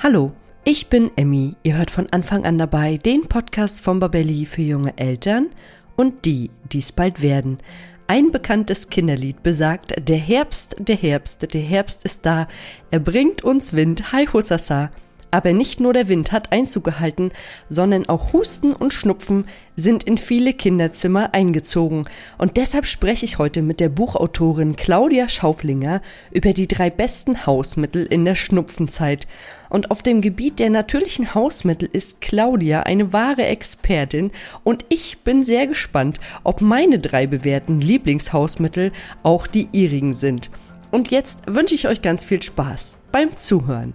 Hallo, ich bin Emmy. Ihr hört von Anfang an dabei den Podcast von Babelli für junge Eltern und die, die es bald werden. Ein bekanntes Kinderlied besagt, der Herbst, der Herbst, der Herbst ist da, er bringt uns Wind, hi Hussasa. Aber nicht nur der Wind hat Einzug gehalten, sondern auch Husten und Schnupfen sind in viele Kinderzimmer eingezogen. Und deshalb spreche ich heute mit der Buchautorin Claudia Schauflinger über die drei besten Hausmittel in der Schnupfenzeit. Und auf dem Gebiet der natürlichen Hausmittel ist Claudia eine wahre Expertin und ich bin sehr gespannt, ob meine drei bewährten Lieblingshausmittel auch die ihrigen sind. Und jetzt wünsche ich euch ganz viel Spaß beim Zuhören.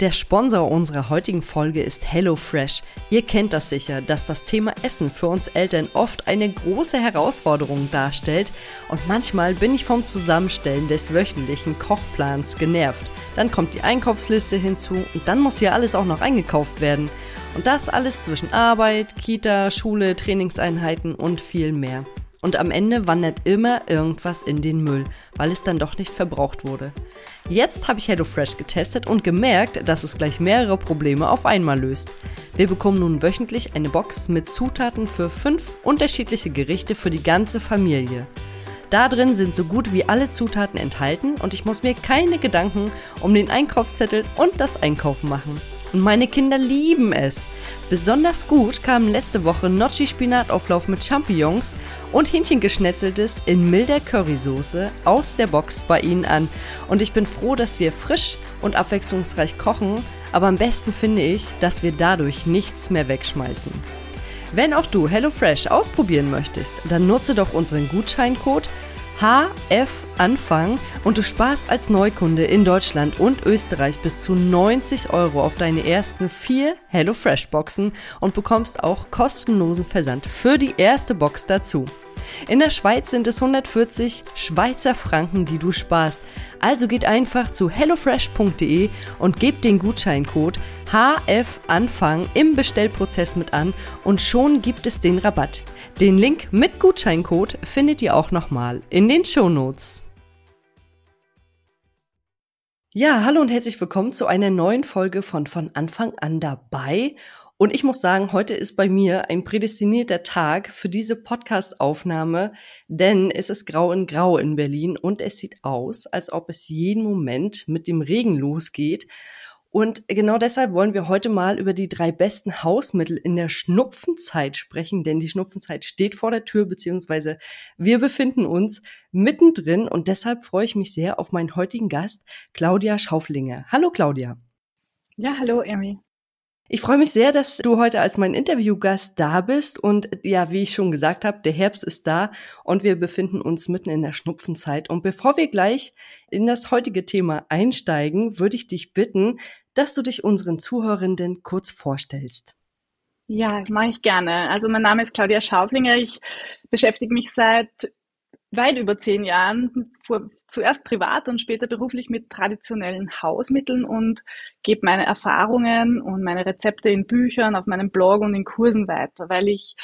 Der Sponsor unserer heutigen Folge ist HelloFresh. Ihr kennt das sicher, dass das Thema Essen für uns Eltern oft eine große Herausforderung darstellt und manchmal bin ich vom Zusammenstellen des wöchentlichen Kochplans genervt. Dann kommt die Einkaufsliste hinzu und dann muss hier alles auch noch eingekauft werden. Und das alles zwischen Arbeit, Kita, Schule, Trainingseinheiten und viel mehr. Und am Ende wandert immer irgendwas in den Müll, weil es dann doch nicht verbraucht wurde. Jetzt habe ich HelloFresh getestet und gemerkt, dass es gleich mehrere Probleme auf einmal löst. Wir bekommen nun wöchentlich eine Box mit Zutaten für fünf unterschiedliche Gerichte für die ganze Familie. Da drin sind so gut wie alle Zutaten enthalten und ich muss mir keine Gedanken um den Einkaufszettel und das Einkaufen machen. Und meine Kinder lieben es. Besonders gut kamen letzte Woche Gnocchi-Spinatauflauf mit Champignons und Hähnchengeschnetzeltes in milder Currysoße aus der Box bei ihnen an. Und ich bin froh, dass wir frisch und abwechslungsreich kochen, aber am besten finde ich, dass wir dadurch nichts mehr wegschmeißen. Wenn auch du HelloFresh ausprobieren möchtest, dann nutze doch unseren Gutscheincode HF Anfang und du sparst als Neukunde in Deutschland und Österreich bis zu 90 Euro auf deine ersten vier HelloFresh Boxen und bekommst auch kostenlosen Versand für die erste Box dazu. In der Schweiz sind es 140 Schweizer Franken, die du sparst. Also geht einfach zu hellofresh.de und gebt den Gutscheincode HFANFANG im Bestellprozess mit an und schon gibt es den Rabatt. Den Link mit Gutscheincode findet ihr auch nochmal in den Shownotes. Ja, hallo und herzlich willkommen zu einer neuen Folge von von Anfang an dabei. Und ich muss sagen, heute ist bei mir ein prädestinierter Tag für diese Podcast-Aufnahme, denn es ist grau in grau in Berlin und es sieht aus, als ob es jeden Moment mit dem Regen losgeht. Und genau deshalb wollen wir heute mal über die drei besten Hausmittel in der Schnupfenzeit sprechen, denn die Schnupfenzeit steht vor der Tür, beziehungsweise wir befinden uns mittendrin und deshalb freue ich mich sehr auf meinen heutigen Gast, Claudia Schauflinger. Hallo Claudia. Ja, hallo Emmy. Ich freue mich sehr, dass du heute als mein Interviewgast da bist. Und ja, wie ich schon gesagt habe, der Herbst ist da und wir befinden uns mitten in der Schnupfenzeit. Und bevor wir gleich in das heutige Thema einsteigen, würde ich dich bitten, dass du dich unseren Zuhörenden kurz vorstellst. Ja, mache ich gerne. Also mein Name ist Claudia Schauflinger. Ich beschäftige mich seit weit über zehn Jahren, vor, zuerst privat und später beruflich mit traditionellen Hausmitteln und gebe meine Erfahrungen und meine Rezepte in Büchern, auf meinem Blog und in Kursen weiter, weil ich,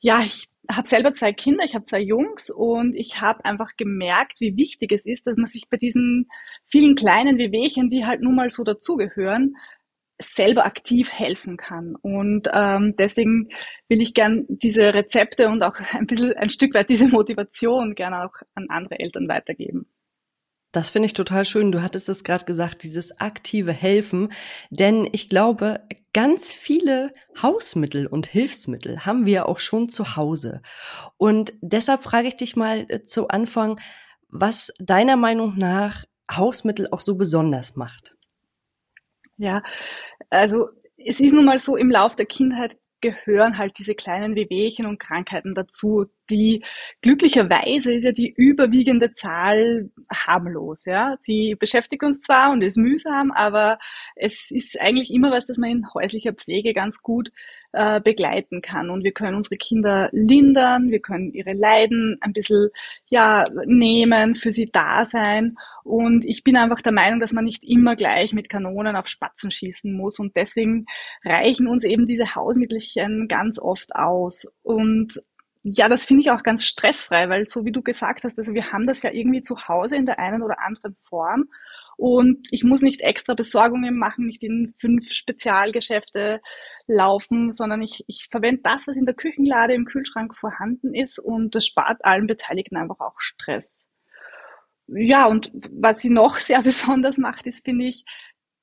ja, ich habe selber zwei Kinder, ich habe zwei Jungs und ich habe einfach gemerkt, wie wichtig es ist, dass man sich bei diesen vielen kleinen Wehwehchen, die halt nun mal so dazugehören, selber aktiv helfen kann. Und ähm, deswegen will ich gern diese Rezepte und auch ein bisschen ein Stück weit diese Motivation gerne auch an andere Eltern weitergeben. Das finde ich total schön. Du hattest es gerade gesagt, dieses aktive Helfen. Denn ich glaube, ganz viele Hausmittel und Hilfsmittel haben wir auch schon zu Hause. Und deshalb frage ich dich mal äh, zu Anfang, was deiner Meinung nach Hausmittel auch so besonders macht. Ja, also es ist nun mal so, im Lauf der Kindheit gehören halt diese kleinen Wehwehchen und Krankheiten dazu. Die glücklicherweise ist ja die überwiegende Zahl harmlos. Ja, sie beschäftigt uns zwar und ist mühsam, aber es ist eigentlich immer was, das man in häuslicher Pflege ganz gut äh, begleiten kann. Und wir können unsere Kinder lindern, wir können ihre Leiden ein bisschen ja, nehmen, für sie da sein. Und ich bin einfach der Meinung, dass man nicht immer gleich mit Kanonen auf Spatzen schießen muss. Und deswegen reichen uns eben diese Hausmittelchen ganz oft aus. Und ja, das finde ich auch ganz stressfrei, weil so wie du gesagt hast, also wir haben das ja irgendwie zu Hause in der einen oder anderen Form. und ich muss nicht extra Besorgungen machen, nicht in fünf Spezialgeschäfte laufen, sondern ich, ich verwende das, was in der Küchenlade im Kühlschrank vorhanden ist und das spart allen Beteiligten einfach auch Stress. Ja, und was sie noch sehr besonders macht, ist, finde ich,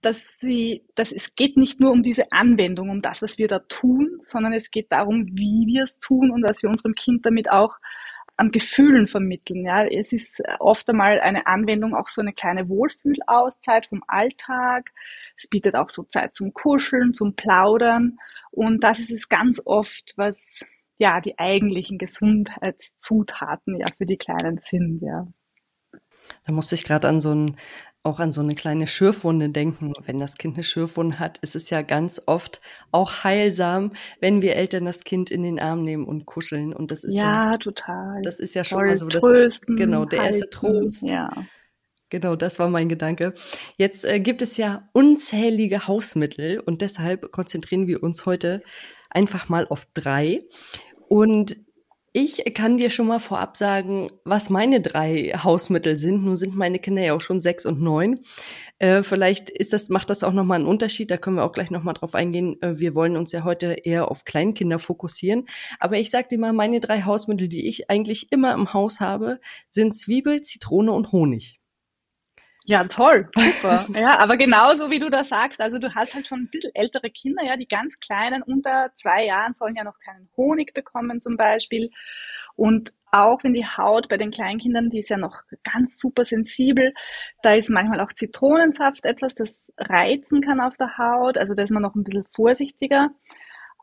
dass sie, dass es geht nicht nur um diese Anwendung, um das, was wir da tun, sondern es geht darum, wie wir es tun und was wir unserem Kind damit auch an Gefühlen vermitteln. Ja, es ist oft einmal eine Anwendung auch so eine kleine Wohlfühlauszeit vom Alltag. Es bietet auch so Zeit zum Kuscheln, zum Plaudern. Und das ist es ganz oft, was ja die eigentlichen Gesundheitszutaten ja für die Kleinen sind. Ja. Da musste ich gerade an so ein auch an so eine kleine Schürfwunde denken. Wenn das Kind eine Schürfwunde hat, ist es ja ganz oft auch heilsam, wenn wir Eltern das Kind in den Arm nehmen und kuscheln. Und das ist ja, ja total. Das ist ja schon Voll mal so das, trösten, genau, der halten, erste Trost. Ja. Genau, das war mein Gedanke. Jetzt äh, gibt es ja unzählige Hausmittel und deshalb konzentrieren wir uns heute einfach mal auf drei. Und ich kann dir schon mal vorab sagen, was meine drei Hausmittel sind. Nun sind meine Kinder ja auch schon sechs und neun. Äh, vielleicht ist das, macht das auch nochmal einen Unterschied. Da können wir auch gleich nochmal drauf eingehen. Äh, wir wollen uns ja heute eher auf Kleinkinder fokussieren. Aber ich sag dir mal, meine drei Hausmittel, die ich eigentlich immer im Haus habe, sind Zwiebel, Zitrone und Honig. Ja, toll, super. ja, aber genauso wie du das sagst, also du hast halt schon ein bisschen ältere Kinder, ja, die ganz kleinen unter zwei Jahren sollen ja noch keinen Honig bekommen zum Beispiel. Und auch wenn die Haut bei den Kleinkindern, die ist ja noch ganz super sensibel, da ist manchmal auch Zitronensaft etwas, das reizen kann auf der Haut, also da ist man noch ein bisschen vorsichtiger.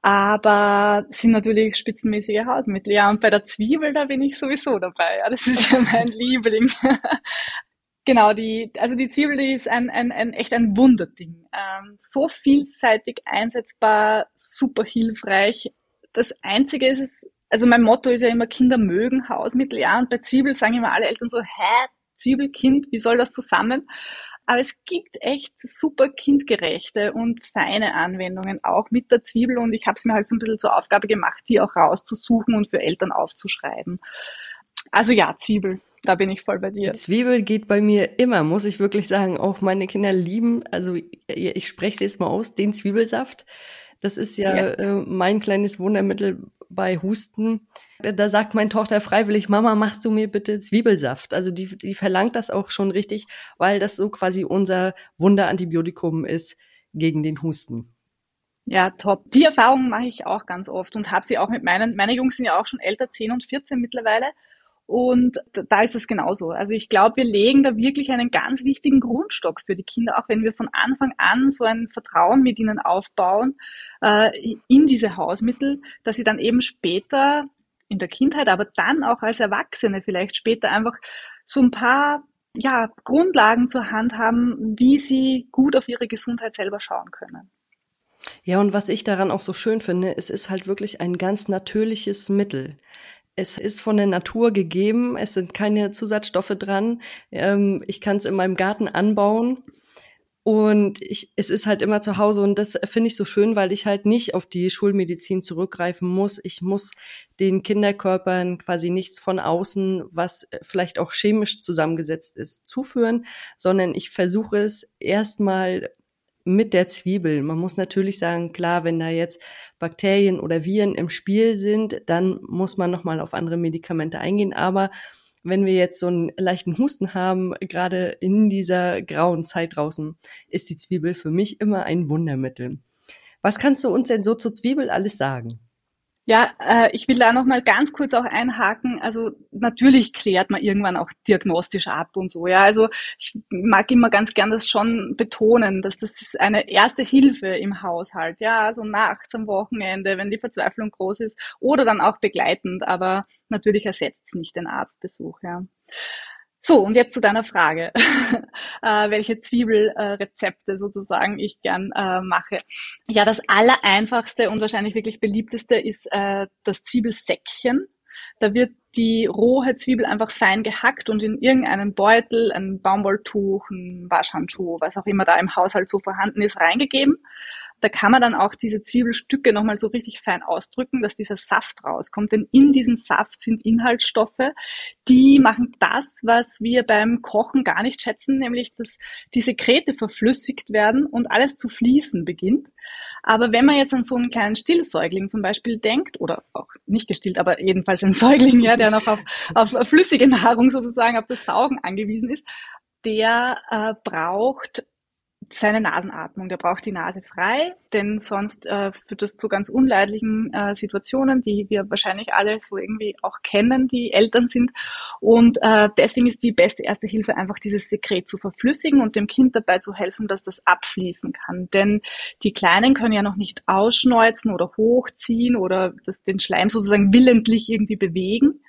Aber sind natürlich spitzenmäßige Hausmittel. Ja, und bei der Zwiebel, da bin ich sowieso dabei. Ja, das ist ja mein Liebling. Genau, die, also die Zwiebel, die ist ein, ein, ein echt ein Wunderding. Ähm, so vielseitig einsetzbar, super hilfreich. Das Einzige ist, es, also mein Motto ist ja immer, Kinder mögen Hausmittel, ja, und bei Zwiebel sagen immer alle Eltern so, hä, Zwiebelkind, wie soll das zusammen? Aber es gibt echt super kindgerechte und feine Anwendungen auch mit der Zwiebel und ich habe es mir halt so ein bisschen zur Aufgabe gemacht, die auch rauszusuchen und für Eltern aufzuschreiben. Also ja, Zwiebel, da bin ich voll bei dir. Zwiebel geht bei mir immer, muss ich wirklich sagen. Auch meine Kinder lieben, also ich spreche es jetzt mal aus, den Zwiebelsaft. Das ist ja, ja. Äh, mein kleines Wundermittel bei Husten. Da sagt meine Tochter freiwillig, Mama, machst du mir bitte Zwiebelsaft? Also die, die verlangt das auch schon richtig, weil das so quasi unser Wunderantibiotikum ist gegen den Husten. Ja, top. Die Erfahrung mache ich auch ganz oft und habe sie auch mit meinen, meine Jungs sind ja auch schon älter, 10 und 14 mittlerweile. Und da ist es genauso. Also ich glaube, wir legen da wirklich einen ganz wichtigen Grundstock für die Kinder, auch wenn wir von Anfang an so ein Vertrauen mit ihnen aufbauen äh, in diese Hausmittel, dass sie dann eben später in der Kindheit, aber dann auch als Erwachsene vielleicht später einfach so ein paar ja, Grundlagen zur Hand haben, wie sie gut auf ihre Gesundheit selber schauen können. Ja, und was ich daran auch so schön finde, es ist halt wirklich ein ganz natürliches Mittel. Es ist von der Natur gegeben, es sind keine Zusatzstoffe dran. Ähm, ich kann es in meinem Garten anbauen und ich, es ist halt immer zu Hause und das finde ich so schön, weil ich halt nicht auf die Schulmedizin zurückgreifen muss. Ich muss den Kinderkörpern quasi nichts von außen, was vielleicht auch chemisch zusammengesetzt ist, zuführen, sondern ich versuche es erstmal mit der Zwiebel. Man muss natürlich sagen, klar, wenn da jetzt Bakterien oder Viren im Spiel sind, dann muss man nochmal auf andere Medikamente eingehen. Aber wenn wir jetzt so einen leichten Husten haben, gerade in dieser grauen Zeit draußen, ist die Zwiebel für mich immer ein Wundermittel. Was kannst du uns denn so zur Zwiebel alles sagen? Ja, äh, ich will da noch mal ganz kurz auch einhaken. Also natürlich klärt man irgendwann auch diagnostisch ab und so. Ja, also ich mag immer ganz gern das schon betonen, dass das ist eine erste Hilfe im Haushalt. Ja, also nachts am Wochenende, wenn die Verzweiflung groß ist oder dann auch begleitend. Aber natürlich ersetzt es nicht den Arztbesuch. Ja. So, und jetzt zu deiner Frage, äh, welche Zwiebelrezepte äh, sozusagen ich gern äh, mache. Ja, das allereinfachste und wahrscheinlich wirklich beliebteste ist äh, das Zwiebelsäckchen. Da wird die rohe Zwiebel einfach fein gehackt und in irgendeinen Beutel, ein Baumwolltuch, ein Waschhandschuh, was auch immer da im Haushalt so vorhanden ist, reingegeben. Da kann man dann auch diese Zwiebelstücke nochmal so richtig fein ausdrücken, dass dieser Saft rauskommt. Denn in diesem Saft sind Inhaltsstoffe, die machen das, was wir beim Kochen gar nicht schätzen, nämlich dass die Sekrete verflüssigt werden und alles zu fließen beginnt. Aber wenn man jetzt an so einen kleinen Stillsäugling zum Beispiel denkt, oder auch nicht gestillt, aber jedenfalls ein Säugling, ja, der noch auf, auf flüssige Nahrung sozusagen, auf das Saugen angewiesen ist, der äh, braucht seine Nasenatmung. Der braucht die Nase frei, denn sonst äh, führt das zu ganz unleidlichen äh, Situationen, die wir wahrscheinlich alle so irgendwie auch kennen, die Eltern sind. Und äh, deswegen ist die beste erste Hilfe einfach dieses Sekret zu verflüssigen und dem Kind dabei zu helfen, dass das abfließen kann. Denn die Kleinen können ja noch nicht ausschneuzen oder hochziehen oder das, den Schleim sozusagen willentlich irgendwie bewegen.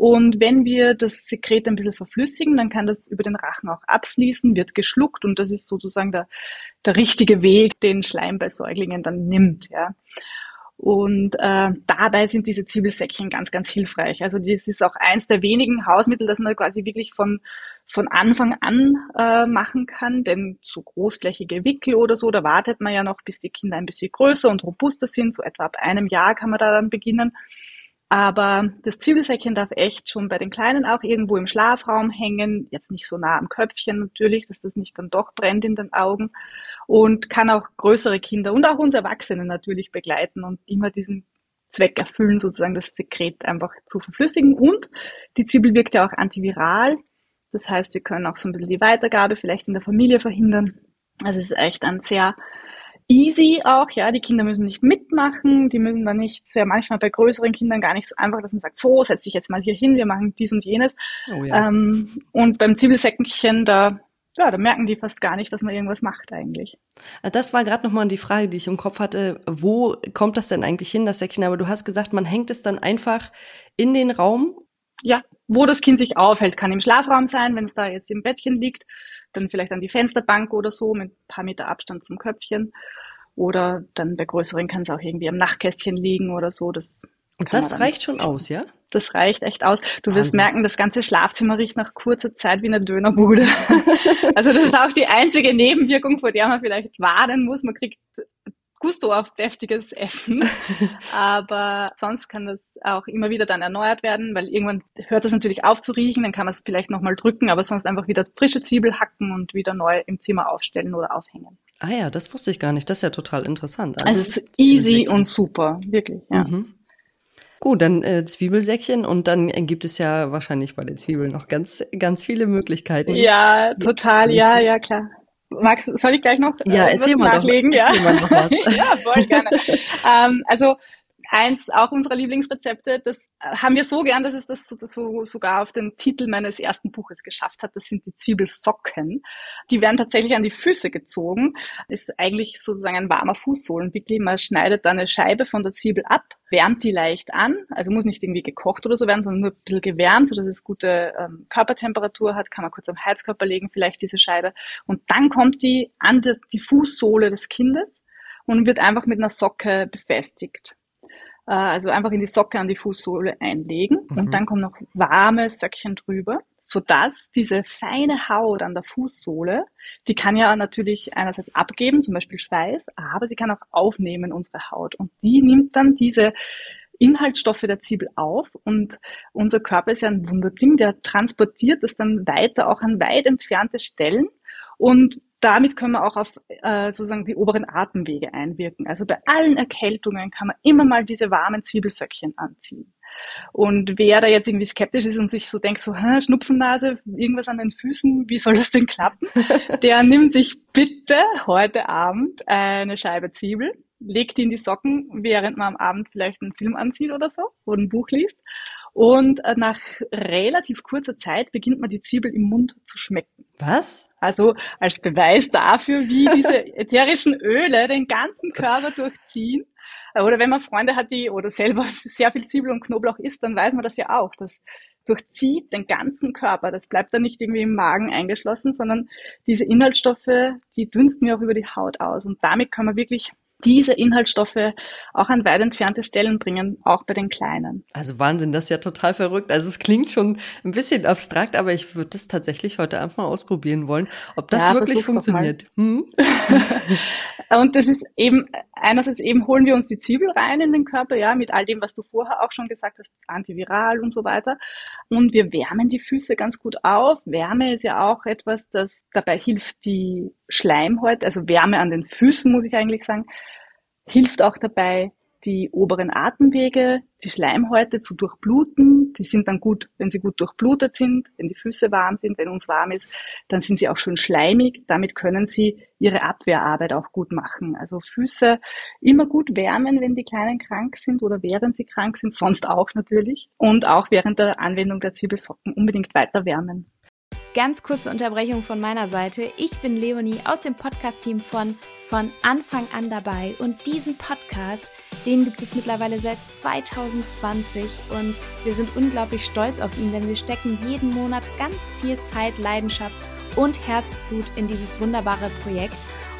Und wenn wir das Sekret ein bisschen verflüssigen, dann kann das über den Rachen auch abfließen, wird geschluckt und das ist sozusagen der, der richtige Weg, den Schleim bei Säuglingen dann nimmt. Ja. Und äh, dabei sind diese Zwiebelsäckchen ganz, ganz hilfreich. Also das ist auch eins der wenigen Hausmittel, das man quasi wirklich von, von Anfang an äh, machen kann. Denn so großflächige Wickel oder so, da wartet man ja noch, bis die Kinder ein bisschen größer und robuster sind. So etwa ab einem Jahr kann man da dann beginnen. Aber das Zwiebelsäckchen darf echt schon bei den Kleinen auch irgendwo im Schlafraum hängen, jetzt nicht so nah am Köpfchen natürlich, dass das nicht dann doch brennt in den Augen und kann auch größere Kinder und auch uns Erwachsene natürlich begleiten und immer diesen Zweck erfüllen, sozusagen das Sekret einfach zu verflüssigen. Und die Zwiebel wirkt ja auch antiviral. Das heißt, wir können auch so ein bisschen die Weitergabe vielleicht in der Familie verhindern. Also es ist echt ein sehr easy auch, ja, die Kinder müssen nicht mitmachen, die müssen dann nicht, es wäre manchmal bei größeren Kindern gar nicht so einfach, dass man sagt, so, setz dich jetzt mal hier hin, wir machen dies und jenes. Oh ja. ähm, und beim Zwiebelsäckchen, da, ja, da merken die fast gar nicht, dass man irgendwas macht eigentlich. Äh, das war gerade nochmal die Frage, die ich im Kopf hatte, wo kommt das denn eigentlich hin, das Säckchen? Aber du hast gesagt, man hängt es dann einfach in den Raum? Ja, wo das Kind sich aufhält, kann im Schlafraum sein, wenn es da jetzt im Bettchen liegt dann vielleicht an die Fensterbank oder so mit ein paar Meter Abstand zum Köpfchen. Oder dann bei größeren kann es auch irgendwie am Nachtkästchen liegen oder so. Das und das reicht schon aus, ja? Das reicht echt aus. Du wirst merken, das ganze Schlafzimmer riecht nach kurzer Zeit wie eine Dönerbude. also das ist auch die einzige Nebenwirkung, vor der man vielleicht warnen muss. Man kriegt Gusto auf deftiges Essen. Aber sonst kann das auch immer wieder dann erneuert werden, weil irgendwann hört das natürlich auf zu riechen, dann kann man es vielleicht nochmal drücken, aber sonst einfach wieder frische Zwiebel hacken und wieder neu im Zimmer aufstellen oder aufhängen. Ah ja, das wusste ich gar nicht. Das ist ja total interessant. Also, also es ist easy und super, wirklich, ja. Mhm. Gut, dann äh, Zwiebelsäckchen und dann gibt es ja wahrscheinlich bei den Zwiebeln noch ganz, ganz viele Möglichkeiten. Ja, total, ja, ja, klar. Max, soll ich gleich noch ja, äh, erzähl mal nachlegen? Doch, ja, erzähl mal noch was. ja, voll gerne. ähm, also eins auch unserer Lieblingsrezepte, das äh, haben wir so gern, dass es das so, so, sogar auf den Titel meines ersten Buches geschafft hat. Das sind die Zwiebelsocken. Die werden tatsächlich an die Füße gezogen. Ist eigentlich sozusagen ein warmer Fußsohlenwickel. Man schneidet da eine Scheibe von der Zwiebel ab, wärmt die leicht an. Also muss nicht irgendwie gekocht oder so werden, sondern nur ein bisschen gewärmt, sodass es gute ähm, Körpertemperatur hat. Kann man kurz am Heizkörper legen, vielleicht diese Scheibe. Und dann kommt die an die, die Fußsohle des Kindes und wird einfach mit einer Socke befestigt. Äh, also einfach in die Socke an die Fußsohle einlegen mhm. und dann kommen noch warme Söckchen drüber, sodass diese feine Haut an der Fußsohle, die kann ja natürlich einerseits abgeben, zum Beispiel Schweiß, aber sie kann auch aufnehmen, unsere Haut. Und die nimmt dann diese Inhaltsstoffe der Zwiebel auf und unser Körper ist ja ein Wunderding, der transportiert das dann weiter auch an weit entfernte Stellen und damit können wir auch auf äh, sozusagen die oberen Atemwege einwirken. Also bei allen Erkältungen kann man immer mal diese warmen Zwiebelsöckchen anziehen. Und wer da jetzt irgendwie skeptisch ist und sich so denkt, so Schnupfennase, irgendwas an den Füßen, wie soll das denn klappen? Der nimmt sich bitte heute Abend eine Scheibe Zwiebel, legt die in die Socken, während man am Abend vielleicht einen Film ansieht oder so oder ein Buch liest. Und äh, nach relativ kurzer Zeit beginnt man die Zwiebel im Mund zu schmecken. Was? Also als Beweis dafür, wie diese ätherischen Öle den ganzen Körper durchziehen. Äh, oder wenn man Freunde hat, die oder selber sehr viel Zwiebel und Knoblauch isst, dann weiß man das ja auch. Das durchzieht den ganzen Körper. Das bleibt dann nicht irgendwie im Magen eingeschlossen, sondern diese Inhaltsstoffe, die dünsten mir auch über die Haut aus. Und damit kann man wirklich diese Inhaltsstoffe auch an weit entfernte Stellen bringen, auch bei den Kleinen. Also Wahnsinn, das ist ja total verrückt. Also es klingt schon ein bisschen abstrakt, aber ich würde das tatsächlich heute einfach mal ausprobieren wollen, ob das ja, wirklich funktioniert. Hm? Und das ist eben, einerseits eben holen wir uns die Zwiebel rein in den Körper, ja, mit all dem, was du vorher auch schon gesagt hast, antiviral und so weiter. Und wir wärmen die Füße ganz gut auf. Wärme ist ja auch etwas, das dabei hilft, die Schleimhäute, also Wärme an den Füßen, muss ich eigentlich sagen, hilft auch dabei, die oberen Atemwege, die Schleimhäute zu durchbluten. Die sind dann gut, wenn sie gut durchblutet sind, wenn die Füße warm sind, wenn uns warm ist, dann sind sie auch schön schleimig. Damit können sie ihre Abwehrarbeit auch gut machen. Also Füße immer gut wärmen, wenn die Kleinen krank sind oder während sie krank sind, sonst auch natürlich. Und auch während der Anwendung der Zwiebelsocken unbedingt weiter wärmen. Ganz kurze Unterbrechung von meiner Seite. Ich bin Leonie aus dem Podcast-Team von von Anfang an dabei. Und diesen Podcast, den gibt es mittlerweile seit 2020 und wir sind unglaublich stolz auf ihn, denn wir stecken jeden Monat ganz viel Zeit, Leidenschaft und Herzblut in dieses wunderbare Projekt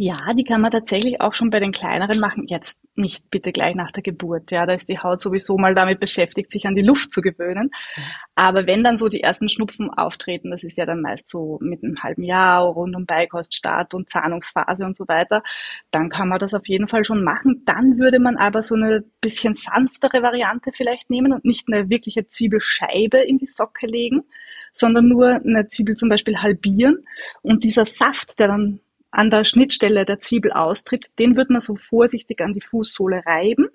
Ja, die kann man tatsächlich auch schon bei den kleineren machen. Jetzt nicht bitte gleich nach der Geburt. Ja, da ist die Haut sowieso mal damit beschäftigt, sich an die Luft zu gewöhnen. Mhm. Aber wenn dann so die ersten Schnupfen auftreten, das ist ja dann meist so mit einem halben Jahr rund um Beikoststart und Zahnungsphase und so weiter, dann kann man das auf jeden Fall schon machen. Dann würde man aber so eine bisschen sanftere Variante vielleicht nehmen und nicht eine wirkliche Zwiebelscheibe in die Socke legen, sondern nur eine Zwiebel zum Beispiel halbieren und dieser Saft, der dann an der Schnittstelle der Zwiebel austritt, den wird man so vorsichtig an die Fußsohle reiben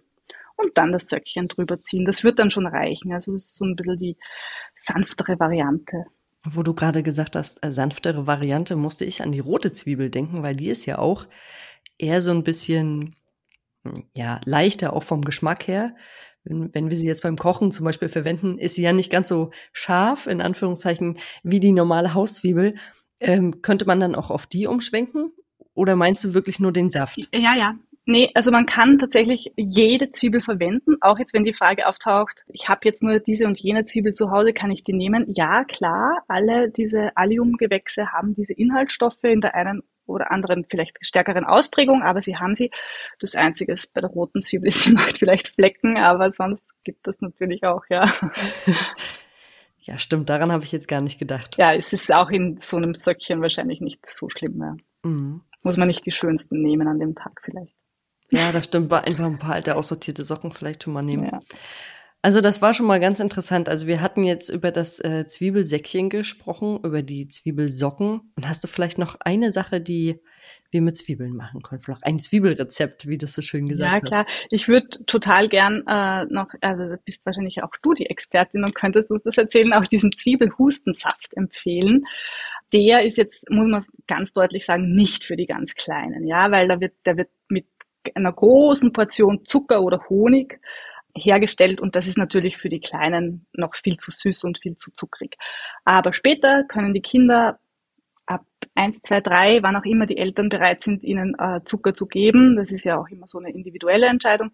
und dann das Söckchen drüber ziehen. Das wird dann schon reichen. Also das ist so ein bisschen die sanftere Variante. Wo du gerade gesagt hast, äh, sanftere Variante, musste ich an die rote Zwiebel denken, weil die ist ja auch eher so ein bisschen, hm, ja, leichter auch vom Geschmack her. Wenn, wenn wir sie jetzt beim Kochen zum Beispiel verwenden, ist sie ja nicht ganz so scharf, in Anführungszeichen, wie die normale Hauszwiebel. Ähm, könnte man dann auch auf die umschwenken? Oder meinst du wirklich nur den Saft? Ja, ja. Nee, also man kann tatsächlich jede Zwiebel verwenden, auch jetzt wenn die Frage auftaucht, ich habe jetzt nur diese und jene Zwiebel zu Hause, kann ich die nehmen? Ja, klar, alle diese Alliumgewächse haben diese Inhaltsstoffe in der einen oder anderen vielleicht stärkeren Ausprägung, aber sie haben sie. Das Einzige ist bei der roten Zwiebel, sie macht vielleicht Flecken, aber sonst gibt das natürlich auch, ja. Ja, stimmt, daran habe ich jetzt gar nicht gedacht. Ja, es ist auch in so einem Söckchen wahrscheinlich nicht so schlimm mehr. Mhm. Muss man nicht die schönsten nehmen an dem Tag vielleicht. Ja, das stimmt. Einfach ein paar alte aussortierte Socken vielleicht schon mal nehmen. Ja. Also das war schon mal ganz interessant. Also wir hatten jetzt über das äh, Zwiebelsäckchen gesprochen, über die Zwiebelsocken. Und hast du vielleicht noch eine Sache, die wir mit Zwiebeln machen können? Vielleicht ein Zwiebelrezept, wie du so schön gesagt hast. Ja, klar. Hast. Ich würde total gern äh, noch, also bist wahrscheinlich auch du die Expertin und könntest uns das erzählen, auch diesen Zwiebelhustensaft empfehlen. Der ist jetzt, muss man ganz deutlich sagen, nicht für die ganz Kleinen, ja, weil da wird, der wird mit einer großen Portion Zucker oder Honig hergestellt und das ist natürlich für die Kleinen noch viel zu süß und viel zu zuckrig. Aber später können die Kinder ab eins, zwei, drei, wann auch immer die Eltern bereit sind, ihnen äh, Zucker zu geben, das ist ja auch immer so eine individuelle Entscheidung,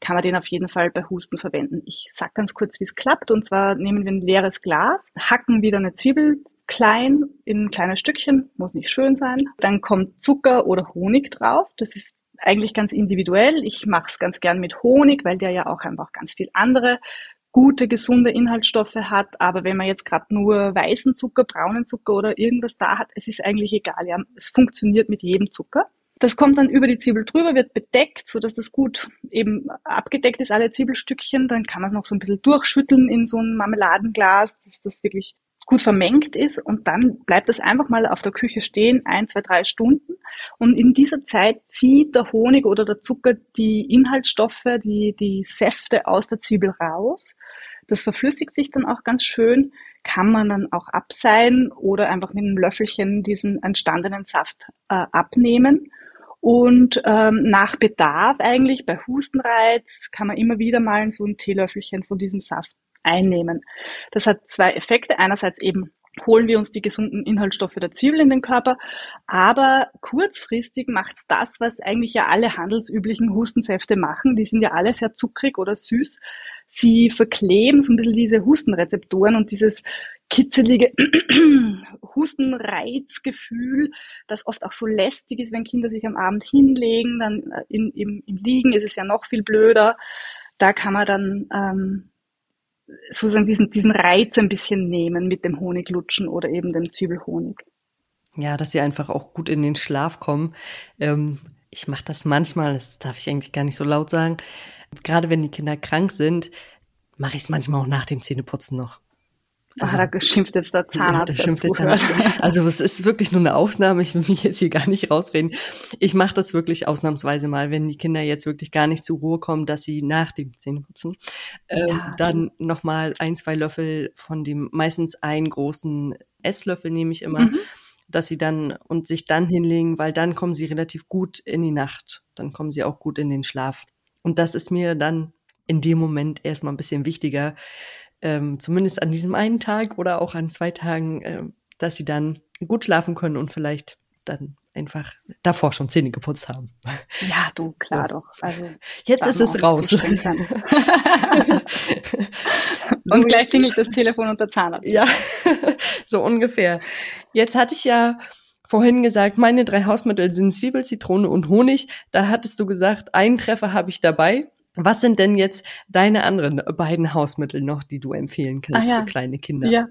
kann man den auf jeden Fall bei Husten verwenden. Ich sag ganz kurz, wie es klappt. Und zwar nehmen wir ein leeres Glas, hacken wieder eine Zwiebel klein in kleine Stückchen, muss nicht schön sein. Dann kommt Zucker oder Honig drauf. Das ist eigentlich ganz individuell. Ich mache es ganz gern mit Honig, weil der ja auch einfach ganz viel andere gute, gesunde Inhaltsstoffe hat. Aber wenn man jetzt gerade nur weißen Zucker, braunen Zucker oder irgendwas da hat, es ist eigentlich egal. Ja, es funktioniert mit jedem Zucker. Das kommt dann über die Zwiebel drüber, wird bedeckt, so dass das gut eben abgedeckt ist, alle Zwiebelstückchen. Dann kann man es noch so ein bisschen durchschütteln in so ein Marmeladenglas, dass das wirklich gut vermengt ist und dann bleibt es einfach mal auf der Küche stehen, ein, zwei, drei Stunden. Und in dieser Zeit zieht der Honig oder der Zucker die Inhaltsstoffe, die, die Säfte aus der Zwiebel raus. Das verflüssigt sich dann auch ganz schön, kann man dann auch abseihen oder einfach mit einem Löffelchen diesen entstandenen Saft äh, abnehmen. Und ähm, nach Bedarf eigentlich bei Hustenreiz kann man immer wieder mal so ein Teelöffelchen von diesem Saft einnehmen. Das hat zwei Effekte. Einerseits eben holen wir uns die gesunden Inhaltsstoffe der Zwiebel in den Körper, aber kurzfristig macht das, was eigentlich ja alle handelsüblichen Hustensäfte machen. Die sind ja alle sehr zuckrig oder süß. Sie verkleben so ein bisschen diese Hustenrezeptoren und dieses kitzelige Hustenreizgefühl, das oft auch so lästig ist, wenn Kinder sich am Abend hinlegen, dann äh, in, im, im Liegen ist es ja noch viel blöder. Da kann man dann ähm, sozusagen diesen, diesen Reiz ein bisschen nehmen mit dem Honiglutschen oder eben dem Zwiebelhonig. Ja, dass sie einfach auch gut in den Schlaf kommen. Ähm, ich mache das manchmal, das darf ich eigentlich gar nicht so laut sagen. Gerade wenn die Kinder krank sind, mache ich es manchmal auch nach dem Zähneputzen noch. Also, ah, da schimpft jetzt der Zahnarzt. Ja, da schimpft der Zahnarzt. Also es ist wirklich nur eine Ausnahme. Ich will mich jetzt hier gar nicht rausreden. Ich mache das wirklich ausnahmsweise mal, wenn die Kinder jetzt wirklich gar nicht zur Ruhe kommen, dass sie nach dem Zähneputzen äh, ja. dann nochmal ein, zwei Löffel von dem, meistens einen großen Esslöffel nehme ich immer, mhm. dass sie dann und sich dann hinlegen, weil dann kommen sie relativ gut in die Nacht. Dann kommen sie auch gut in den Schlaf. Und das ist mir dann in dem Moment erstmal ein bisschen wichtiger, ähm, zumindest an diesem einen Tag oder auch an zwei Tagen, äh, dass sie dann gut schlafen können und vielleicht dann einfach davor schon Zähne geputzt haben. Ja, du, klar so. doch. Also, Jetzt ist es raus. und gleich klingelt das Telefon unter Zahnarzt. Ja, so ungefähr. Jetzt hatte ich ja vorhin gesagt, meine drei Hausmittel sind Zwiebel, Zitrone und Honig. Da hattest du gesagt, einen Treffer habe ich dabei. Was sind denn jetzt deine anderen beiden Hausmittel noch, die du empfehlen kannst ah, ja. für kleine Kinder? Ja.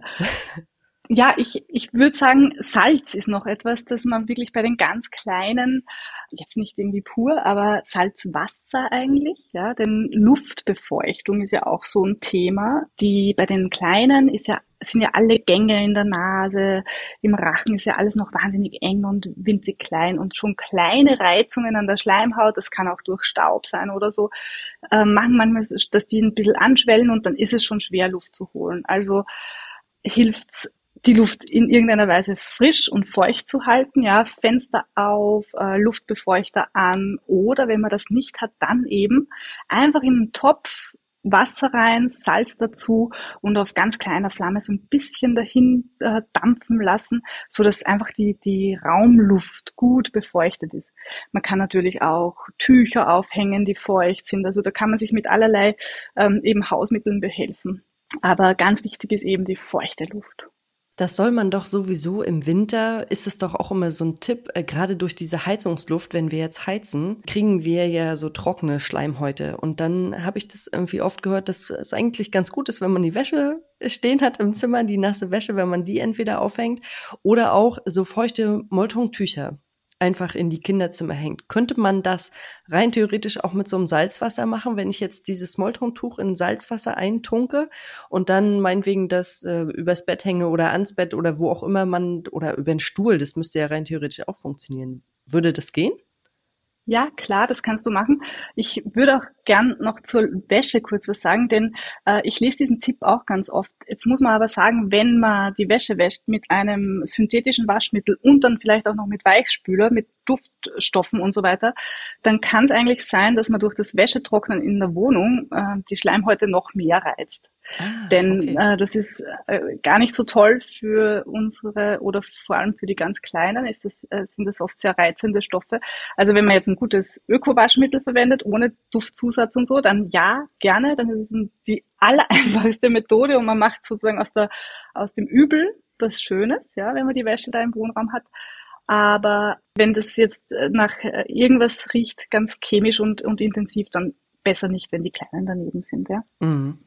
Ja, ich, ich würde sagen, Salz ist noch etwas, das man wirklich bei den ganz Kleinen, jetzt nicht irgendwie pur, aber Salzwasser eigentlich, ja, denn Luftbefeuchtung ist ja auch so ein Thema. Die bei den Kleinen ist ja sind ja alle Gänge in der Nase, im Rachen ist ja alles noch wahnsinnig eng und winzig klein und schon kleine Reizungen an der Schleimhaut, das kann auch durch Staub sein oder so, äh, machen manchmal, dass die ein bisschen anschwellen und dann ist es schon schwer, Luft zu holen. Also hilft's die Luft in irgendeiner Weise frisch und feucht zu halten, ja, Fenster auf, äh, Luftbefeuchter an oder wenn man das nicht hat, dann eben einfach in einen Topf Wasser rein, Salz dazu und auf ganz kleiner Flamme so ein bisschen dahin äh, dampfen lassen, so dass einfach die, die Raumluft gut befeuchtet ist. Man kann natürlich auch Tücher aufhängen, die feucht sind. Also da kann man sich mit allerlei ähm, eben Hausmitteln behelfen. Aber ganz wichtig ist eben die feuchte Luft. Das soll man doch sowieso im Winter, ist es doch auch immer so ein Tipp, äh, gerade durch diese Heizungsluft, wenn wir jetzt heizen, kriegen wir ja so trockene Schleimhäute. Und dann habe ich das irgendwie oft gehört, dass es eigentlich ganz gut ist, wenn man die Wäsche stehen hat im Zimmer, die nasse Wäsche, wenn man die entweder aufhängt oder auch so feuchte Moltontücher einfach in die Kinderzimmer hängt. Könnte man das rein theoretisch auch mit so einem Salzwasser machen, wenn ich jetzt dieses Smalltalk-Tuch in Salzwasser eintunke und dann meinetwegen das äh, übers Bett hänge oder ans Bett oder wo auch immer man oder über den Stuhl, das müsste ja rein theoretisch auch funktionieren. Würde das gehen? Ja, klar, das kannst du machen. Ich würde auch gern noch zur Wäsche kurz was sagen, denn äh, ich lese diesen Tipp auch ganz oft. Jetzt muss man aber sagen, wenn man die Wäsche wäscht mit einem synthetischen Waschmittel und dann vielleicht auch noch mit Weichspüler, mit Duftstoffen und so weiter, dann kann es eigentlich sein, dass man durch das Wäschetrocknen in der Wohnung äh, die Schleimhäute noch mehr reizt. Ah, Denn okay. äh, das ist äh, gar nicht so toll für unsere oder vor allem für die ganz Kleinen ist das, äh, sind das oft sehr reizende Stoffe. Also wenn man jetzt ein gutes Öko-Waschmittel verwendet, ohne Duftzusatz und so, dann ja, gerne. Dann ist es die allereinfachste Methode und man macht sozusagen aus, der, aus dem Übel was Schönes, ja, wenn man die Wäsche da im Wohnraum hat. Aber wenn das jetzt äh, nach äh, irgendwas riecht, ganz chemisch und, und intensiv, dann besser nicht, wenn die Kleinen daneben sind, ja. Mhm.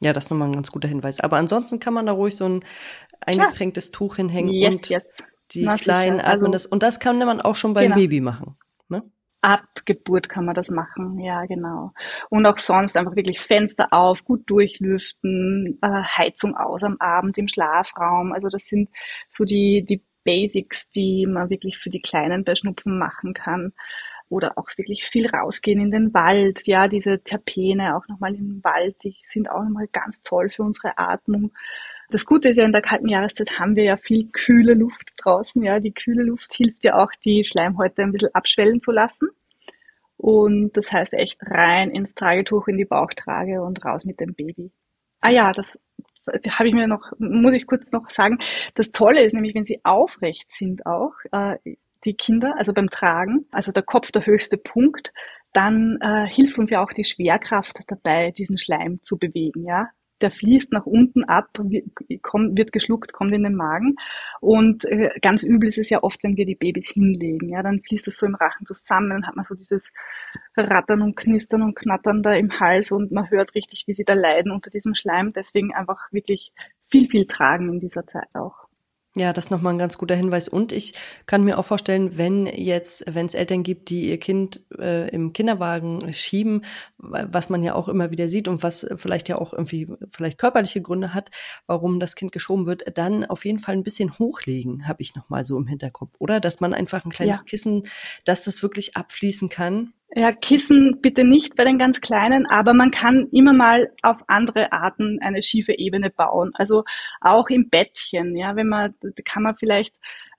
Ja, das ist nochmal ein ganz guter Hinweis. Aber ansonsten kann man da ruhig so ein eingetränktes Tuch hinhängen yes, und yes. die Na, Kleinen atmen also, das. Und das kann man auch schon beim genau. Baby machen. Ne? Ab Geburt kann man das machen, ja genau. Und auch sonst einfach wirklich Fenster auf, gut durchlüften, äh, Heizung aus am Abend im Schlafraum. Also das sind so die, die Basics, die man wirklich für die Kleinen bei Schnupfen machen kann. Oder auch wirklich viel rausgehen in den Wald. Ja, diese Terpene auch nochmal im Wald, die sind auch nochmal ganz toll für unsere Atmung. Das Gute ist ja, in der kalten Jahreszeit haben wir ja viel kühle Luft draußen. Ja, die kühle Luft hilft ja auch, die Schleimhäute ein bisschen abschwellen zu lassen. Und das heißt echt rein ins Tragetuch, in die Bauchtrage und raus mit dem Baby. Ah ja, das habe ich mir noch, muss ich kurz noch sagen. Das Tolle ist nämlich, wenn sie aufrecht sind auch, äh, die Kinder, also beim Tragen, also der Kopf der höchste Punkt, dann äh, hilft uns ja auch die Schwerkraft dabei, diesen Schleim zu bewegen, ja der fließt nach unten ab, wird geschluckt, kommt in den Magen. Und äh, ganz übel ist es ja oft, wenn wir die Babys hinlegen. Ja, dann fließt das so im Rachen zusammen, dann hat man so dieses Rattern und Knistern und Knattern da im Hals und man hört richtig, wie sie da leiden unter diesem Schleim. Deswegen einfach wirklich viel, viel tragen in dieser Zeit auch. Ja, das ist nochmal ein ganz guter Hinweis. Und ich kann mir auch vorstellen, wenn jetzt, wenn es Eltern gibt, die ihr Kind äh, im Kinderwagen schieben, was man ja auch immer wieder sieht und was vielleicht ja auch irgendwie vielleicht körperliche Gründe hat, warum das Kind geschoben wird, dann auf jeden Fall ein bisschen hochlegen, habe ich nochmal so im Hinterkopf, oder? Dass man einfach ein kleines ja. Kissen, dass das wirklich abfließen kann. Ja, Kissen bitte nicht bei den ganz Kleinen, aber man kann immer mal auf andere Arten eine schiefe Ebene bauen. Also auch im Bettchen, ja, wenn man, kann man vielleicht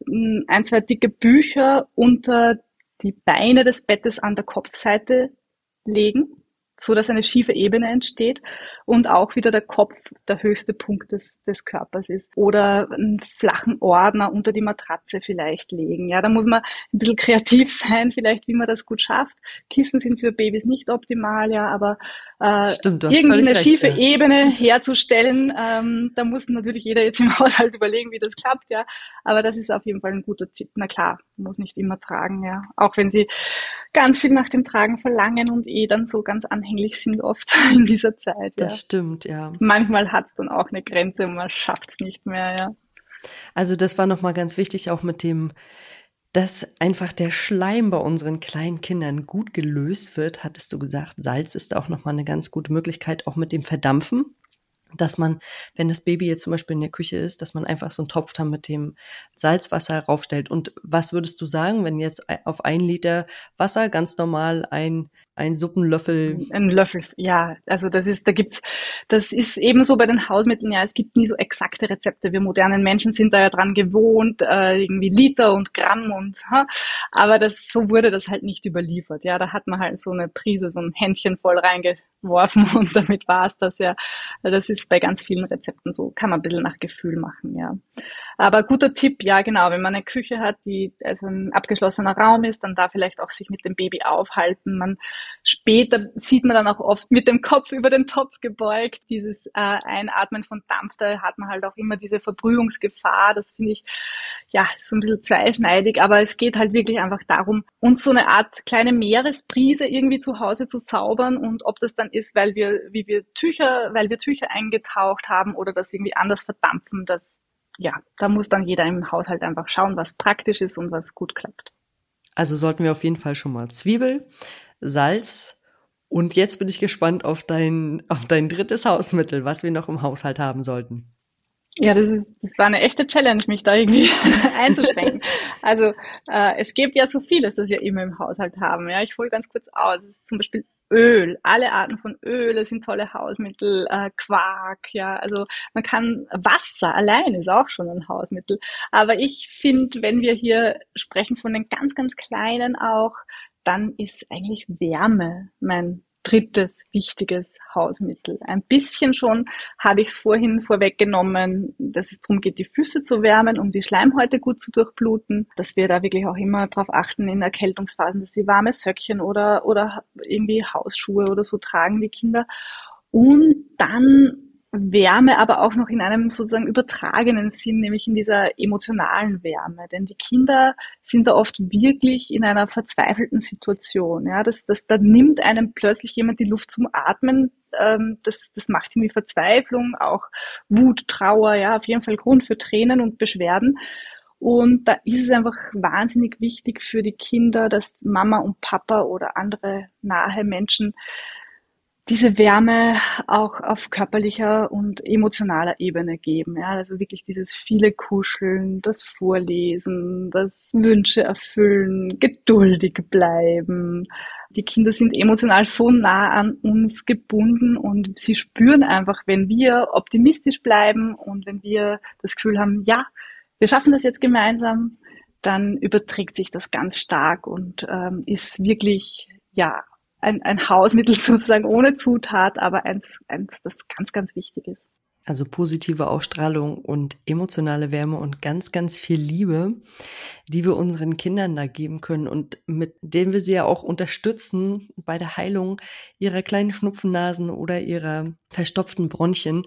hm, ein, zwei dicke Bücher unter die Beine des Bettes an der Kopfseite legen so dass eine schiefe Ebene entsteht und auch wieder der Kopf der höchste Punkt des, des Körpers ist. Oder einen flachen Ordner unter die Matratze vielleicht legen. Ja, da muss man ein bisschen kreativ sein, vielleicht, wie man das gut schafft. Kissen sind für Babys nicht optimal, ja, aber äh, Stimmt, irgendwie eine recht, schiefe ja. Ebene herzustellen, ähm, da muss natürlich jeder jetzt im Haushalt überlegen, wie das klappt, ja. Aber das ist auf jeden Fall ein guter Tipp. Na klar, muss nicht immer tragen, ja. Auch wenn sie ganz viel nach dem Tragen verlangen und eh dann so ganz anhänglich sind oft in dieser Zeit. Das ja. stimmt, ja. Manchmal hat es dann auch eine Grenze und man schafft es nicht mehr, ja. Also das war nochmal ganz wichtig, auch mit dem, dass einfach der Schleim bei unseren kleinen Kindern gut gelöst wird, hattest du gesagt. Salz ist auch nochmal eine ganz gute Möglichkeit, auch mit dem Verdampfen dass man, wenn das Baby jetzt zum Beispiel in der Küche ist, dass man einfach so einen Topf dann mit dem Salzwasser raufstellt. Und was würdest du sagen, wenn jetzt auf ein Liter Wasser ganz normal ein ein Suppenlöffel. Ein Löffel, ja. Also das ist, da gibt's, das ist ebenso bei den Hausmitteln, ja, es gibt nie so exakte Rezepte. Wir modernen Menschen sind da ja dran gewohnt, äh, irgendwie Liter und Gramm und, ha, aber das, so wurde das halt nicht überliefert. Ja, da hat man halt so eine Prise, so ein Händchen voll reingeworfen und damit war's das ja. Das ist bei ganz vielen Rezepten so, kann man ein bisschen nach Gefühl machen, ja. Aber guter Tipp, ja genau, wenn man eine Küche hat, die also ein abgeschlossener Raum ist, dann da vielleicht auch sich mit dem Baby aufhalten. Man später sieht man dann auch oft mit dem Kopf über den Topf gebeugt, dieses äh, Einatmen von Dampf, da hat man halt auch immer diese Verbrühungsgefahr. Das finde ich ja so ein bisschen zweischneidig, aber es geht halt wirklich einfach darum, uns so eine Art kleine Meeresprise irgendwie zu Hause zu zaubern und ob das dann ist, weil wir, wie wir Tücher, weil wir Tücher eingetaucht haben oder das irgendwie anders verdampfen, das ja, da muss dann jeder im Haushalt einfach schauen, was praktisch ist und was gut klappt. Also sollten wir auf jeden Fall schon mal Zwiebel, Salz und jetzt bin ich gespannt auf dein, auf dein drittes Hausmittel, was wir noch im Haushalt haben sollten. Ja, das, ist, das war eine echte Challenge, mich da irgendwie einzuschränken. Also äh, es gibt ja so vieles, das wir immer im Haushalt haben. Ja, ich hole ganz kurz aus. Zum Beispiel Öl, alle Arten von Öle sind tolle Hausmittel, äh, Quark, ja, also man kann Wasser allein ist auch schon ein Hausmittel. Aber ich finde, wenn wir hier sprechen von den ganz, ganz kleinen auch, dann ist eigentlich Wärme mein drittes wichtiges Hausmittel. Ein bisschen schon habe ich es vorhin vorweggenommen, dass es darum geht, die Füße zu wärmen, um die Schleimhäute gut zu durchbluten, dass wir da wirklich auch immer darauf achten in Erkältungsphasen, dass sie warme Söckchen oder, oder irgendwie Hausschuhe oder so tragen, die Kinder. Und dann Wärme, aber auch noch in einem sozusagen übertragenen Sinn, nämlich in dieser emotionalen Wärme. Denn die Kinder sind da oft wirklich in einer verzweifelten Situation. Ja, das, das, da nimmt einem plötzlich jemand die Luft zum Atmen. Ähm, das, das macht irgendwie Verzweiflung, auch Wut, Trauer, ja, auf jeden Fall Grund für Tränen und Beschwerden. Und da ist es einfach wahnsinnig wichtig für die Kinder, dass Mama und Papa oder andere nahe Menschen diese Wärme auch auf körperlicher und emotionaler Ebene geben. Ja, also wirklich dieses viele Kuscheln, das Vorlesen, das Wünsche erfüllen, geduldig bleiben. Die Kinder sind emotional so nah an uns gebunden und sie spüren einfach, wenn wir optimistisch bleiben und wenn wir das Gefühl haben, ja, wir schaffen das jetzt gemeinsam, dann überträgt sich das ganz stark und ähm, ist wirklich ja ein, ein Hausmittel sozusagen ohne Zutat, aber eins, eins, das ganz, ganz wichtig ist. Also positive Ausstrahlung und emotionale Wärme und ganz, ganz viel Liebe, die wir unseren Kindern da geben können und mit denen wir sie ja auch unterstützen bei der Heilung ihrer kleinen Schnupfennasen oder ihrer verstopften Bronchien.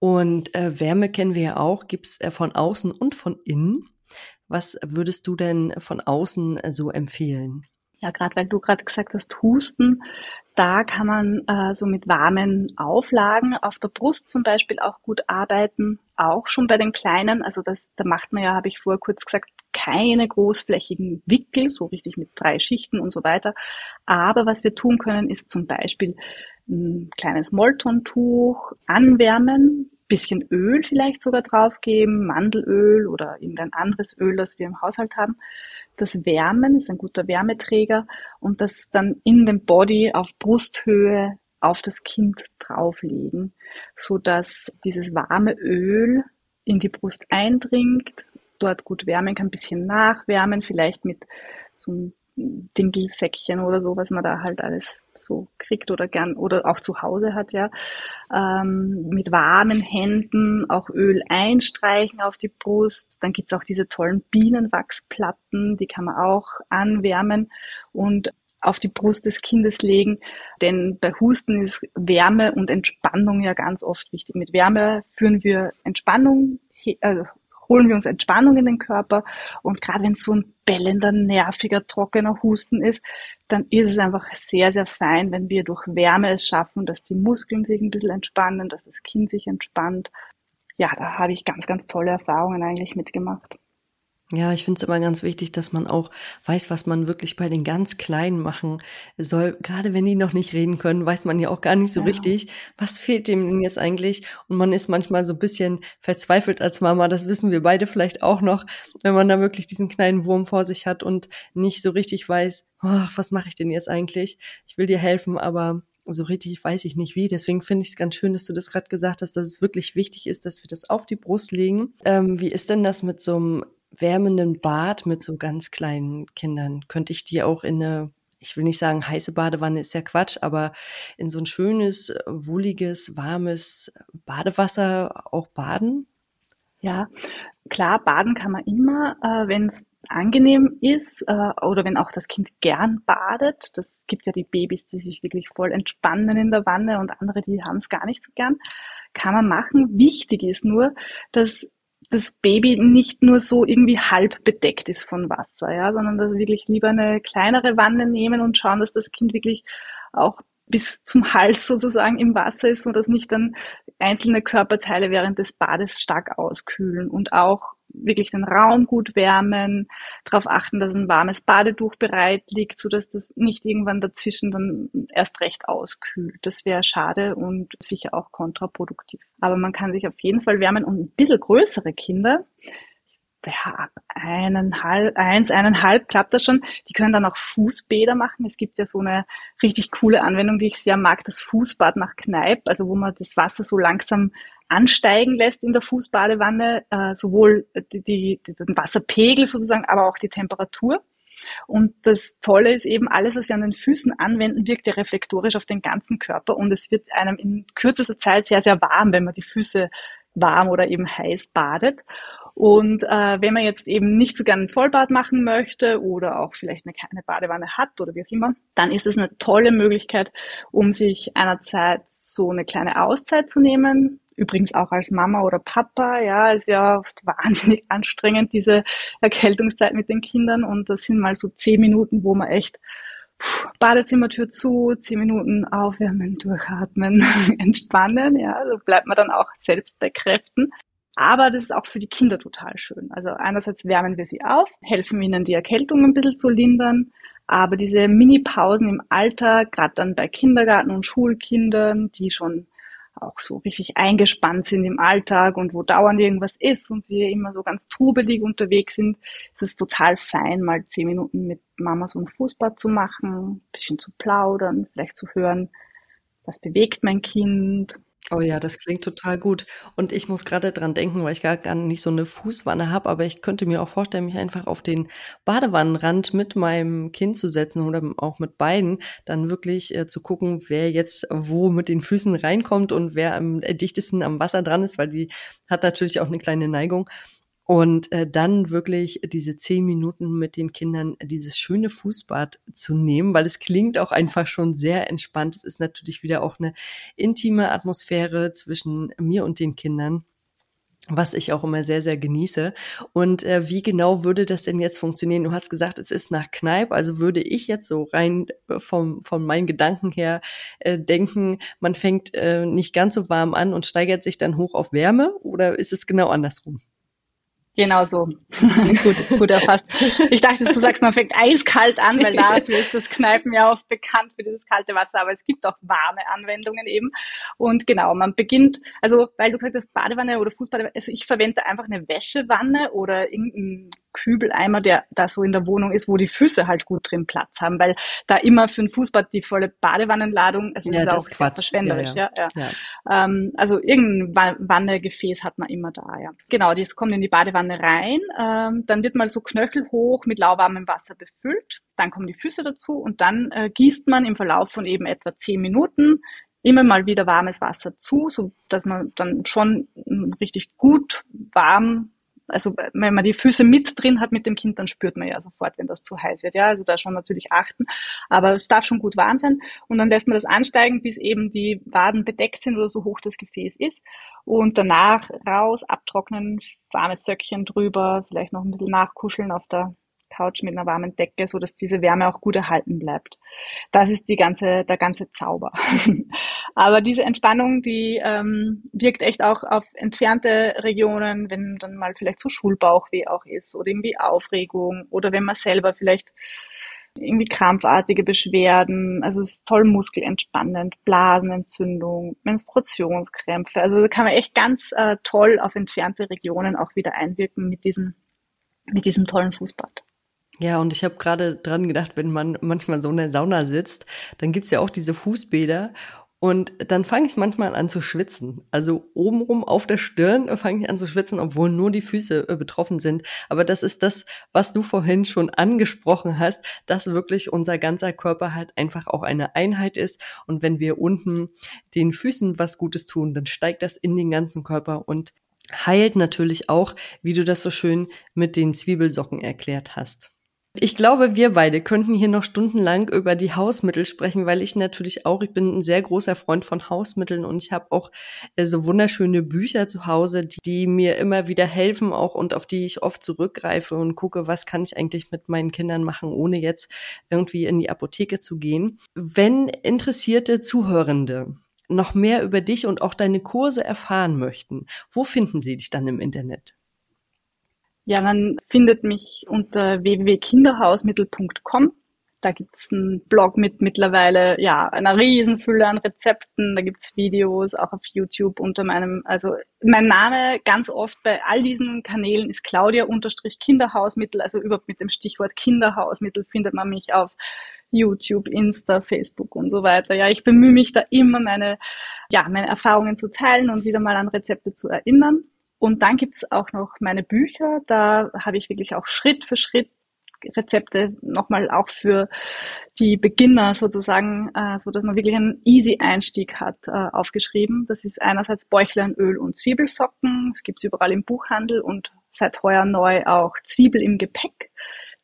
Und äh, Wärme kennen wir ja auch, gibt's äh, von außen und von innen. Was würdest du denn von außen äh, so empfehlen? Ja, gerade weil du gerade gesagt hast, Husten, da kann man äh, so mit warmen Auflagen auf der Brust zum Beispiel auch gut arbeiten, auch schon bei den Kleinen. Also das, da macht man ja, habe ich vorher kurz gesagt, keine großflächigen Wickel, so richtig mit drei Schichten und so weiter. Aber was wir tun können, ist zum Beispiel ein kleines Moltontuch anwärmen, bisschen Öl vielleicht sogar draufgeben, Mandelöl oder irgendein anderes Öl, das wir im Haushalt haben das Wärmen, ist ein guter Wärmeträger und das dann in dem Body auf Brusthöhe auf das Kind drauflegen, so dass dieses warme Öl in die Brust eindringt, dort gut wärmen kann, ein bisschen nachwärmen, vielleicht mit so einem Dinkelsäckchen oder so, was man da halt alles so kriegt oder gern oder auch zu Hause hat, ja. Ähm, mit warmen Händen auch Öl einstreichen auf die Brust. Dann gibt's auch diese tollen Bienenwachsplatten, die kann man auch anwärmen und auf die Brust des Kindes legen. Denn bei Husten ist Wärme und Entspannung ja ganz oft wichtig. Mit Wärme führen wir Entspannung, also holen wir uns Entspannung in den Körper. Und gerade wenn es so ein bellender, nerviger, trockener Husten ist, dann ist es einfach sehr, sehr fein, wenn wir durch Wärme es schaffen, dass die Muskeln sich ein bisschen entspannen, dass das Kind sich entspannt. Ja, da habe ich ganz, ganz tolle Erfahrungen eigentlich mitgemacht. Ja, ich finde es immer ganz wichtig, dass man auch weiß, was man wirklich bei den ganz Kleinen machen soll. Gerade wenn die noch nicht reden können, weiß man ja auch gar nicht so ja. richtig, was fehlt dem denn jetzt eigentlich. Und man ist manchmal so ein bisschen verzweifelt als Mama. Das wissen wir beide vielleicht auch noch, wenn man da wirklich diesen kleinen Wurm vor sich hat und nicht so richtig weiß, oh, was mache ich denn jetzt eigentlich? Ich will dir helfen, aber so richtig weiß ich nicht wie. Deswegen finde ich es ganz schön, dass du das gerade gesagt hast, dass es wirklich wichtig ist, dass wir das auf die Brust legen. Ähm, wie ist denn das mit so einem wärmenden Bad mit so ganz kleinen Kindern? Könnte ich die auch in eine, ich will nicht sagen heiße Badewanne, ist ja Quatsch, aber in so ein schönes, wohliges, warmes Badewasser auch baden? Ja, klar, baden kann man immer, äh, wenn es angenehm ist äh, oder wenn auch das Kind gern badet. Das gibt ja die Babys, die sich wirklich voll entspannen in der Wanne und andere, die haben es gar nicht so gern. Kann man machen. Wichtig ist nur, dass das Baby nicht nur so irgendwie halb bedeckt ist von Wasser, ja, sondern dass wir wirklich lieber eine kleinere Wanne nehmen und schauen, dass das Kind wirklich auch bis zum Hals sozusagen im Wasser ist, so dass nicht dann einzelne Körperteile während des Bades stark auskühlen und auch wirklich den Raum gut wärmen, darauf achten, dass ein warmes Badetuch bereit liegt, so dass das nicht irgendwann dazwischen dann erst recht auskühlt. Das wäre schade und sicher auch kontraproduktiv. Aber man kann sich auf jeden Fall wärmen und ein bisschen größere Kinder, ja, ab eineinhalb, eins, eineinhalb klappt das schon. Die können dann auch Fußbäder machen. Es gibt ja so eine richtig coole Anwendung, die ich sehr mag, das Fußbad nach Kneipp, also wo man das Wasser so langsam ansteigen lässt in der Fußbadewanne, äh, sowohl die, die, den Wasserpegel sozusagen, aber auch die Temperatur. Und das Tolle ist eben, alles, was wir an den Füßen anwenden, wirkt ja reflektorisch auf den ganzen Körper und es wird einem in kürzester Zeit sehr, sehr warm, wenn man die Füße warm oder eben heiß badet. Und äh, wenn man jetzt eben nicht so gerne ein Vollbad machen möchte oder auch vielleicht eine kleine Badewanne hat oder wie auch immer, dann ist es eine tolle Möglichkeit, um sich einerseits so eine kleine Auszeit zu nehmen. Übrigens auch als Mama oder Papa, ja, ist ja oft wahnsinnig anstrengend, diese Erkältungszeit mit den Kindern. Und das sind mal so zehn Minuten, wo man echt Badezimmertür zu, zehn Minuten aufwärmen, durchatmen, entspannen, ja, so bleibt man dann auch selbst bei Kräften. Aber das ist auch für die Kinder total schön. Also einerseits wärmen wir sie auf, helfen ihnen die Erkältung ein bisschen zu lindern, aber diese Mini-Pausen im Alltag, gerade dann bei Kindergarten- und Schulkindern, die schon auch so richtig eingespannt sind im Alltag und wo dauernd irgendwas ist und wir immer so ganz trubelig unterwegs sind, ist es total fein, mal zehn Minuten mit Mama so ein Fußbad zu machen, ein bisschen zu plaudern, vielleicht zu hören, was bewegt mein Kind, Oh ja, das klingt total gut. Und ich muss gerade dran denken, weil ich gar, nicht so eine Fußwanne habe, aber ich könnte mir auch vorstellen, mich einfach auf den Badewannenrand mit meinem Kind zu setzen oder auch mit beiden, dann wirklich äh, zu gucken, wer jetzt wo mit den Füßen reinkommt und wer am dichtesten am Wasser dran ist, weil die hat natürlich auch eine kleine Neigung. Und äh, dann wirklich diese zehn Minuten mit den Kindern dieses schöne Fußbad zu nehmen, weil es klingt auch einfach schon sehr entspannt. Es ist natürlich wieder auch eine intime Atmosphäre zwischen mir und den Kindern was ich auch immer sehr, sehr genieße. Und äh, wie genau würde das denn jetzt funktionieren? Du hast gesagt, es ist nach Kneipp, also würde ich jetzt so rein äh, vom, von meinen Gedanken her äh, denken, man fängt äh, nicht ganz so warm an und steigert sich dann hoch auf Wärme oder ist es genau andersrum? Genau so. gut, gut erfasst. Ich dachte, du sagst, man fängt eiskalt an, weil dafür ist das Kneipen ja oft bekannt für dieses kalte Wasser, aber es gibt auch warme Anwendungen eben. Und genau, man beginnt, also weil du gesagt hast, Badewanne oder Fußbadewanne, also ich verwende einfach eine Wäschewanne oder irgendein Kübeleimer, der da so in der Wohnung ist, wo die Füße halt gut drin Platz haben, weil da immer für ein Fußbad die volle Badewannenladung, also ja, das ist auch sehr verschwenderisch, ja, ja. ja. ja. Ähm, also irgendein Wannegefäß hat man immer da, ja. Genau, das kommt in die Badewanne rein, ähm, dann wird mal so knöchelhoch mit lauwarmem Wasser befüllt, dann kommen die Füße dazu und dann äh, gießt man im Verlauf von eben etwa zehn Minuten immer mal wieder warmes Wasser zu, so dass man dann schon richtig gut warm also wenn man die Füße mit drin hat mit dem Kind, dann spürt man ja sofort, wenn das zu heiß wird. Ja, also da schon natürlich achten. Aber es darf schon gut warm sein. Und dann lässt man das ansteigen, bis eben die Waden bedeckt sind oder so hoch das Gefäß ist. Und danach raus, abtrocknen, warmes Söckchen drüber, vielleicht noch ein bisschen nachkuscheln auf der Couch mit einer warmen Decke, so dass diese Wärme auch gut erhalten bleibt. Das ist die ganze, der ganze Zauber. Aber diese Entspannung, die ähm, wirkt echt auch auf entfernte Regionen, wenn dann mal vielleicht so Schulbauchweh auch ist oder irgendwie Aufregung oder wenn man selber vielleicht irgendwie krampfartige Beschwerden, also es ist toll muskelentspannend, Blasenentzündung, Menstruationskrämpfe. Also da kann man echt ganz äh, toll auf entfernte Regionen auch wieder einwirken mit diesem, mit diesem tollen Fußbad. Ja, und ich habe gerade dran gedacht, wenn man manchmal so in der Sauna sitzt, dann gibt's ja auch diese Fußbäder. Und dann fange ich manchmal an zu schwitzen. Also obenrum auf der Stirn fange ich an zu schwitzen, obwohl nur die Füße äh, betroffen sind. Aber das ist das, was du vorhin schon angesprochen hast, dass wirklich unser ganzer Körper halt einfach auch eine Einheit ist. Und wenn wir unten den Füßen was Gutes tun, dann steigt das in den ganzen Körper und heilt natürlich auch, wie du das so schön mit den Zwiebelsocken erklärt hast. Ich glaube, wir beide könnten hier noch stundenlang über die Hausmittel sprechen, weil ich natürlich auch, ich bin ein sehr großer Freund von Hausmitteln und ich habe auch äh, so wunderschöne Bücher zu Hause, die, die mir immer wieder helfen auch und auf die ich oft zurückgreife und gucke, was kann ich eigentlich mit meinen Kindern machen, ohne jetzt irgendwie in die Apotheke zu gehen. Wenn interessierte Zuhörende noch mehr über dich und auch deine Kurse erfahren möchten, wo finden sie dich dann im Internet? Ja, man findet mich unter www.kinderhausmittel.com. Da gibt's einen Blog mit mittlerweile ja einer Riesenfülle an Rezepten. Da gibt's Videos auch auf YouTube unter meinem, also mein Name ganz oft bei all diesen Kanälen ist Claudia unterstrich Kinderhausmittel. Also überhaupt mit dem Stichwort Kinderhausmittel findet man mich auf YouTube, Insta, Facebook und so weiter. Ja, ich bemühe mich da immer meine, ja, meine Erfahrungen zu teilen und wieder mal an Rezepte zu erinnern. Und dann gibt's auch noch meine Bücher. Da habe ich wirklich auch Schritt für Schritt Rezepte nochmal auch für die Beginner sozusagen, äh, so dass man wirklich einen easy Einstieg hat, äh, aufgeschrieben. Das ist einerseits Bäuchleinöl und Zwiebelsocken. Das gibt's überall im Buchhandel und seit heuer neu auch Zwiebel im Gepäck.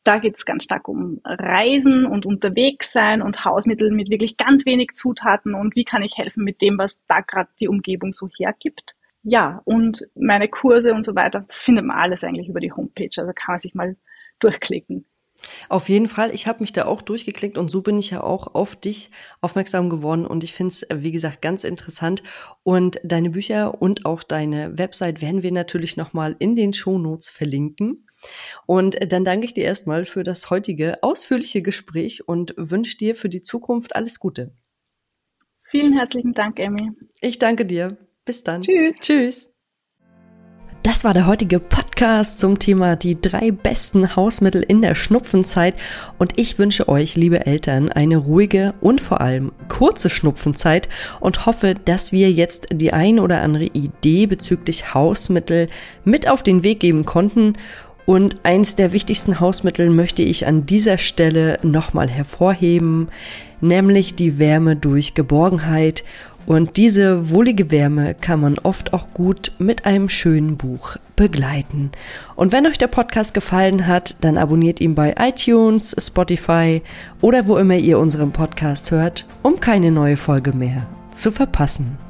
Da geht's ganz stark um Reisen und unterwegs sein und Hausmittel mit wirklich ganz wenig Zutaten und wie kann ich helfen mit dem, was da gerade die Umgebung so hergibt ja, und meine Kurse und so weiter, das findet man alles eigentlich über die Homepage. Also kann man sich mal durchklicken. Auf jeden Fall, ich habe mich da auch durchgeklickt und so bin ich ja auch auf dich aufmerksam geworden und ich finde es, wie gesagt, ganz interessant. Und deine Bücher und auch deine Website werden wir natürlich nochmal in den Shownotes verlinken. Und dann danke ich dir erstmal für das heutige ausführliche Gespräch und wünsche dir für die Zukunft alles Gute. Vielen herzlichen Dank, Emmy. Ich danke dir. Bis dann. Tschüss. Tschüss. Das war der heutige Podcast zum Thema die drei besten Hausmittel in der Schnupfenzeit und ich wünsche euch, liebe Eltern, eine ruhige und vor allem kurze Schnupfenzeit und hoffe, dass wir jetzt die ein oder andere Idee bezüglich Hausmittel mit auf den Weg geben konnten und eins der wichtigsten Hausmittel möchte ich an dieser Stelle nochmal hervorheben, nämlich die Wärme durch Geborgenheit und diese wohlige Wärme kann man oft auch gut mit einem schönen Buch begleiten. Und wenn euch der Podcast gefallen hat, dann abonniert ihn bei iTunes, Spotify oder wo immer ihr unseren Podcast hört, um keine neue Folge mehr zu verpassen.